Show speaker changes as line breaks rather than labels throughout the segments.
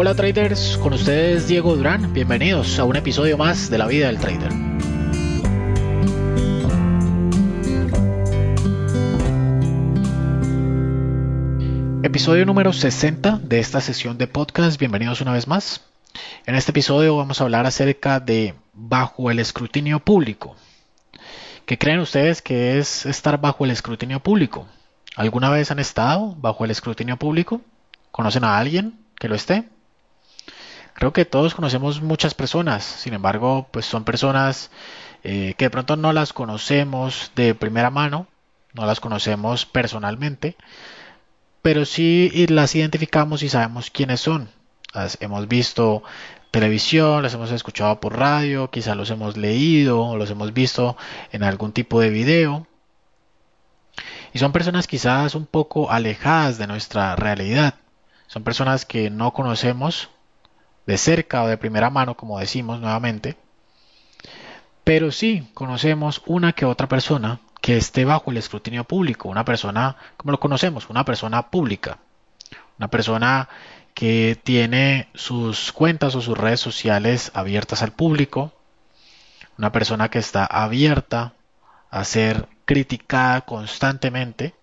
Hola traders, con ustedes Diego Durán. Bienvenidos a un episodio más de la vida del trader. Episodio número 60 de esta sesión de podcast. Bienvenidos una vez más. En este episodio vamos a hablar acerca de bajo el escrutinio público. ¿Qué creen ustedes que es estar bajo el escrutinio público? ¿Alguna vez han estado bajo el escrutinio público? ¿Conocen a alguien que lo esté? Creo que todos conocemos muchas personas, sin embargo, pues son personas eh, que de pronto no las conocemos de primera mano, no las conocemos personalmente, pero sí las identificamos y sabemos quiénes son. Las hemos visto televisión, las hemos escuchado por radio, quizás los hemos leído los hemos visto en algún tipo de video. Y son personas quizás un poco alejadas de nuestra realidad. Son personas que no conocemos de cerca o de primera mano, como decimos nuevamente, pero sí conocemos una que otra persona que esté bajo el escrutinio público, una persona, como lo conocemos, una persona pública, una persona que tiene sus cuentas o sus redes sociales abiertas al público, una persona que está abierta a ser criticada constantemente.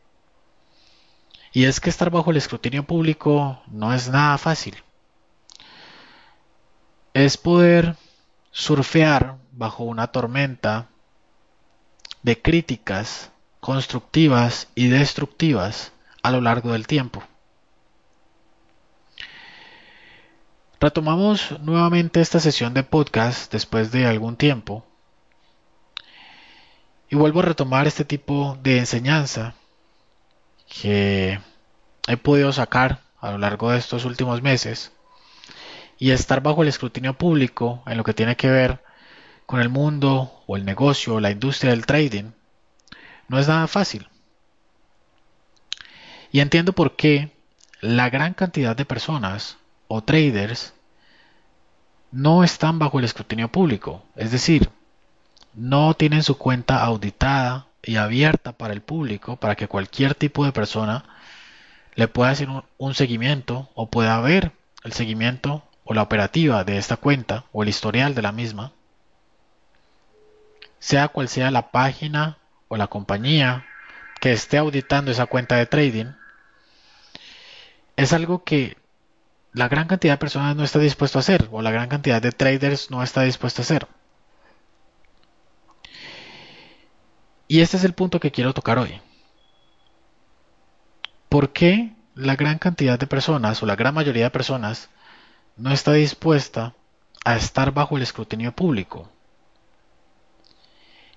Y es que estar bajo el escrutinio público no es nada fácil es poder surfear bajo una tormenta de críticas constructivas y destructivas a lo largo del tiempo. Retomamos nuevamente esta sesión de podcast después de algún tiempo y vuelvo a retomar este tipo de enseñanza que he podido sacar a lo largo de estos últimos meses y estar bajo el escrutinio público en lo que tiene que ver con el mundo o el negocio o la industria del trading no es nada fácil. Y entiendo por qué la gran cantidad de personas o traders no están bajo el escrutinio público, es decir, no tienen su cuenta auditada y abierta para el público para que cualquier tipo de persona le pueda hacer un, seguimiento o pueda ver el seguimiento o la operativa de esta cuenta o el historial de la misma, sea cual sea la página o la compañía que esté auditando esa cuenta de trading, es algo que la gran cantidad de personas no está dispuesto a hacer o la gran cantidad de traders no está dispuesto a hacer. Y este es el punto que quiero tocar hoy. ¿Por qué la gran cantidad de personas o la gran mayoría de personas no está dispuesta a estar bajo el escrutinio público.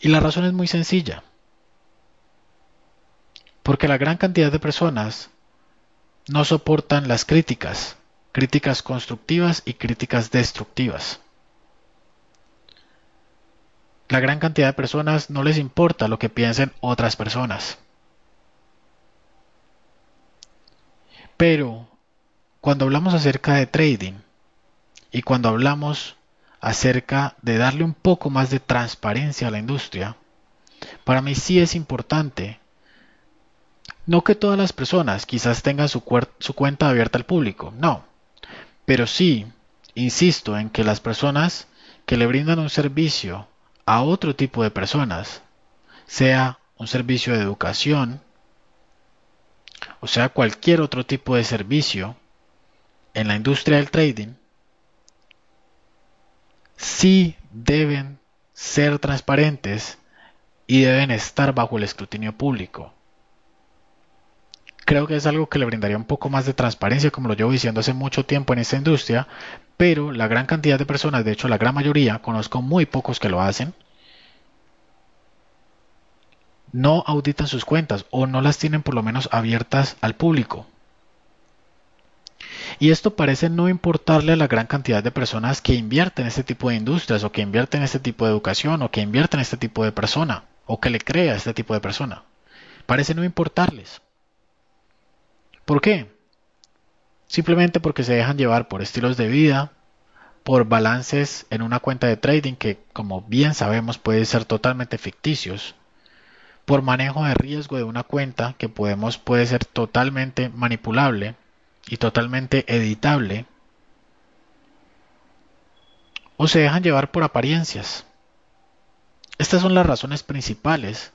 Y la razón es muy sencilla. Porque la gran cantidad de personas no soportan las críticas, críticas constructivas y críticas destructivas. La gran cantidad de personas no les importa lo que piensen otras personas. Pero cuando hablamos acerca de trading, y cuando hablamos acerca de darle un poco más de transparencia a la industria, para mí sí es importante. No que todas las personas quizás tengan su, cuenta abierta al público, no. Pero sí, insisto en que las personas que le brindan un servicio a otro tipo de personas, sea un servicio de educación, o sea cualquier otro tipo de servicio en la industria del trading, sí deben ser transparentes y deben estar bajo el escrutinio público. Creo que es algo que le brindaría un poco más de transparencia, como lo llevo diciendo hace mucho tiempo en esta industria, pero la gran cantidad de personas, de hecho la gran mayoría, conozco muy pocos que lo hacen, no auditan sus cuentas o no las tienen por lo menos abiertas al público. Y esto parece no importarle a la gran cantidad de personas que invierten en este tipo de industrias o que invierten en este tipo de educación o que invierten en este tipo de persona o que le crea a este tipo de persona. Parece no importarles. ¿Por qué? Simplemente porque se dejan llevar por estilos de vida, por balances en una cuenta de trading que, como bien sabemos, puede ser totalmente ficticios, por manejo de riesgo de una cuenta que podemos, puede ser totalmente manipulable y totalmente editable, o se dejan llevar por apariencias. Estas son las razones principales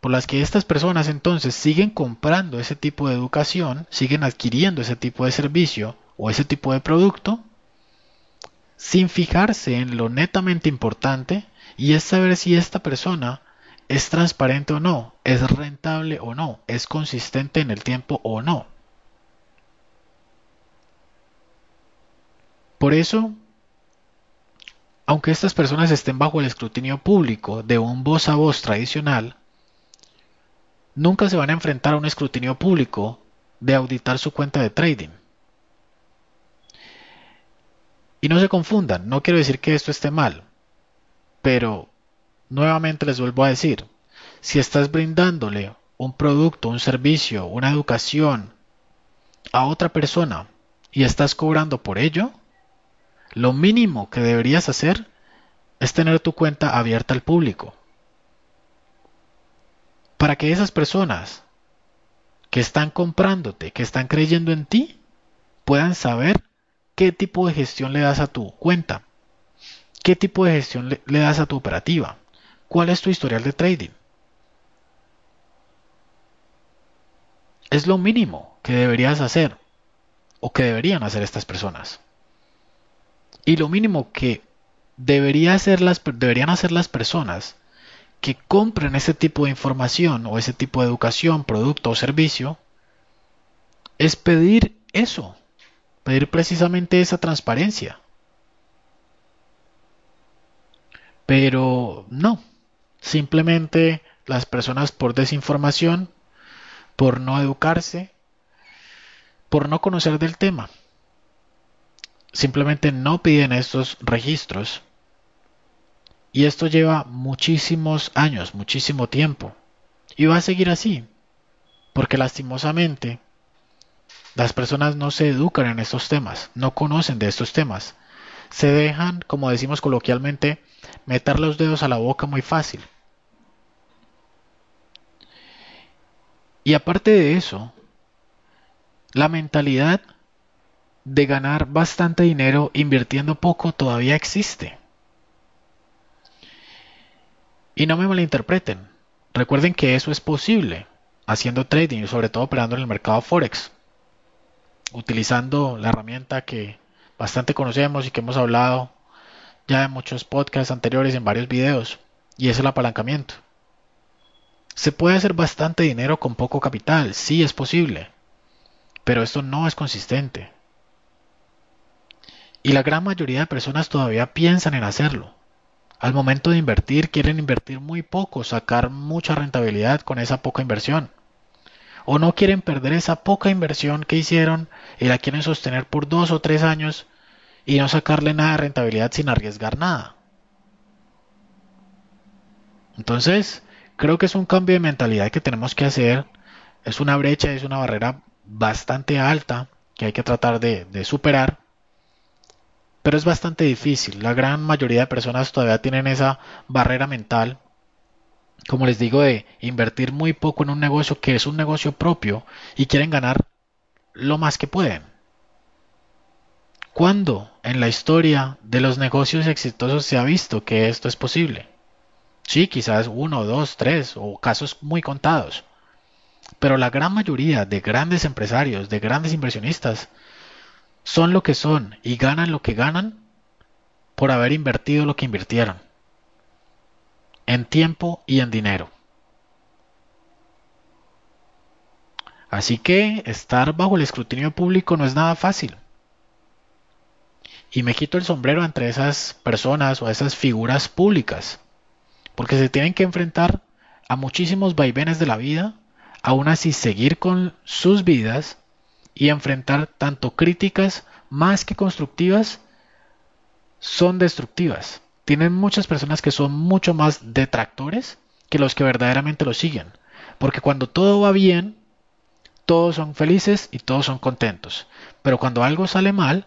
por las que estas personas entonces siguen comprando ese tipo de educación, siguen adquiriendo ese tipo de servicio o ese tipo de producto, sin fijarse en lo netamente importante y es saber si esta persona es transparente o no, es rentable o no, es consistente en el tiempo o no. Por eso, aunque estas personas estén bajo el escrutinio público de un voz a voz tradicional, nunca se van a enfrentar a un escrutinio público de auditar su cuenta de trading. Y no se confundan, no quiero decir que esto esté mal, pero nuevamente les vuelvo a decir, si estás brindándole un producto, un servicio, una educación a otra persona y estás cobrando por ello, lo mínimo que deberías hacer es tener tu cuenta abierta al público para que esas personas que están comprándote, que están creyendo en ti, puedan saber qué tipo de gestión le das a tu cuenta, qué tipo de gestión le, das a tu operativa, cuál es tu historial de trading. Es lo mínimo que deberías hacer o que deberían hacer estas personas. Y lo mínimo que debería hacer las, deberían hacer las personas que compren ese tipo de información o ese tipo de educación, producto o servicio, es pedir eso, pedir precisamente esa transparencia. Pero no, simplemente las personas por desinformación, por no educarse, por no conocer del tema, simplemente no piden estos registros y esto lleva muchísimos años, muchísimo tiempo. Y va a seguir así. Porque lastimosamente las personas no se educan en estos temas, no conocen de estos temas. Se dejan, como decimos coloquialmente, meter los dedos a la boca muy fácil. Y aparte de eso, la mentalidad de ganar bastante dinero invirtiendo poco todavía existe. Y no me malinterpreten. Recuerden que eso es posible haciendo trading y sobre todo operando en el mercado Forex. Utilizando la herramienta que bastante conocemos y que hemos hablado ya en muchos podcasts anteriores en varios videos. Y es el apalancamiento. Se puede hacer bastante dinero con poco capital, sí es posible. Pero esto no es consistente. Y la gran mayoría de personas todavía piensan en hacerlo al momento de invertir quieren invertir muy poco, sacar mucha rentabilidad con esa poca inversión. O no quieren perder esa poca inversión que hicieron y la quieren sostener por dos o tres años y no sacarle nada de rentabilidad sin arriesgar nada. Entonces, creo que es un cambio de mentalidad que tenemos que hacer. Es una brecha, es una barrera bastante alta que hay que tratar de, de superar pero es bastante difícil. La gran mayoría de personas todavía tienen esa barrera mental, como les digo, de invertir muy poco en un negocio que es un negocio propio y quieren ganar lo más que pueden. ¿Cuándo en la historia de los negocios exitosos se ha visto que esto es posible? Sí, quizás uno, dos, tres o casos muy contados. Pero la gran mayoría de grandes empresarios, de grandes inversionistas, son lo que son y ganan lo que ganan por haber invertido lo que invirtieron, en tiempo y en dinero. Así que estar bajo el escrutinio público no es nada fácil. Y me quito el sombrero entre esas personas o esas figuras públicas, porque se tienen que enfrentar a muchísimos vaivenes de la vida, aún así seguir con sus vidas y enfrentar tanto críticas más que constructivas son destructivas. Tienen muchas personas que son mucho más detractores que los que verdaderamente lo siguen. Porque cuando todo va bien, todos son felices y todos son contentos. Pero cuando algo sale mal,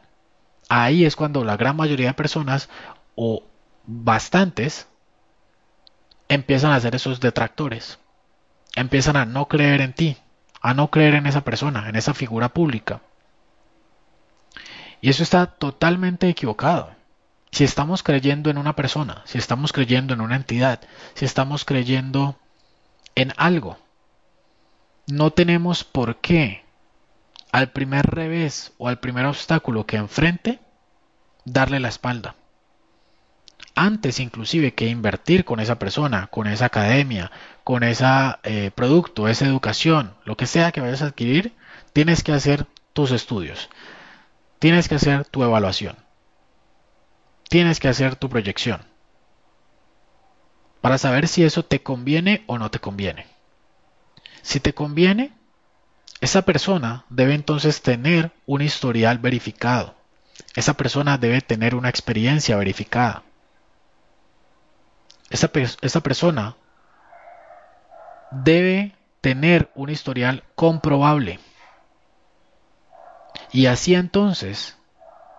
ahí es cuando la gran mayoría de personas o bastantes empiezan a ser esos detractores. Empiezan a no creer en ti, a no creer en esa persona, en esa figura pública. Y eso está totalmente equivocado. Si estamos creyendo en una persona, si estamos creyendo en una entidad, si estamos creyendo en algo, no tenemos por qué al primer revés o al primer obstáculo que enfrente darle la espalda. Antes inclusive que invertir con esa persona, con esa academia, con ese eh, producto, esa educación, lo que sea que vayas a adquirir, tienes que hacer tus estudios, tienes que hacer tu evaluación, tienes que hacer tu proyección para saber si eso te conviene o no te conviene. Si te conviene, esa persona debe entonces tener un historial verificado. Esa persona debe tener una experiencia verificada. Esa, esa persona debe tener un historial comprobable. Y así entonces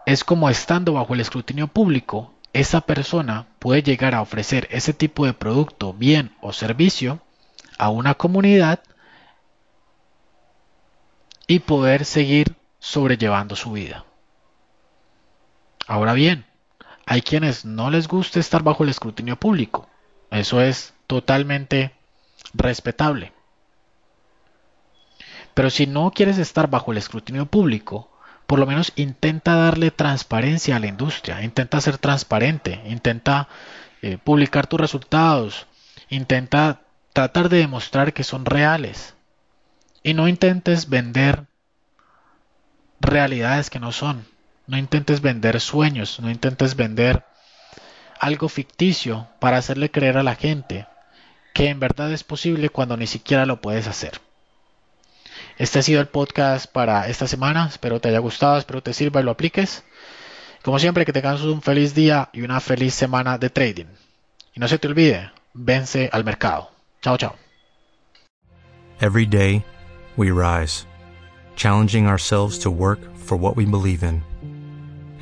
es como estando bajo el escrutinio público, esa persona puede llegar a ofrecer ese tipo de producto, bien o servicio a una comunidad y poder seguir sobrellevando su vida. Ahora bien, hay quienes no les gusta estar bajo el escrutinio público. Eso es totalmente respetable. Pero si no quieres estar bajo el escrutinio público, por lo menos intenta darle transparencia a la industria, intenta ser transparente, intenta eh, publicar tus resultados, intenta tratar de demostrar que son reales. Y no intentes vender realidades que no son. No intentes vender sueños, no intentes vender algo ficticio para hacerle creer a la gente que en verdad es posible cuando ni siquiera lo puedes hacer. Este ha sido el podcast para esta semana. Espero te haya gustado, espero te sirva y lo apliques. Como siempre, que tengas un feliz día y una feliz semana de trading. Y no se te olvide, vence al mercado. Chao, chao.
Every day we rise, challenging ourselves to work for what we believe in.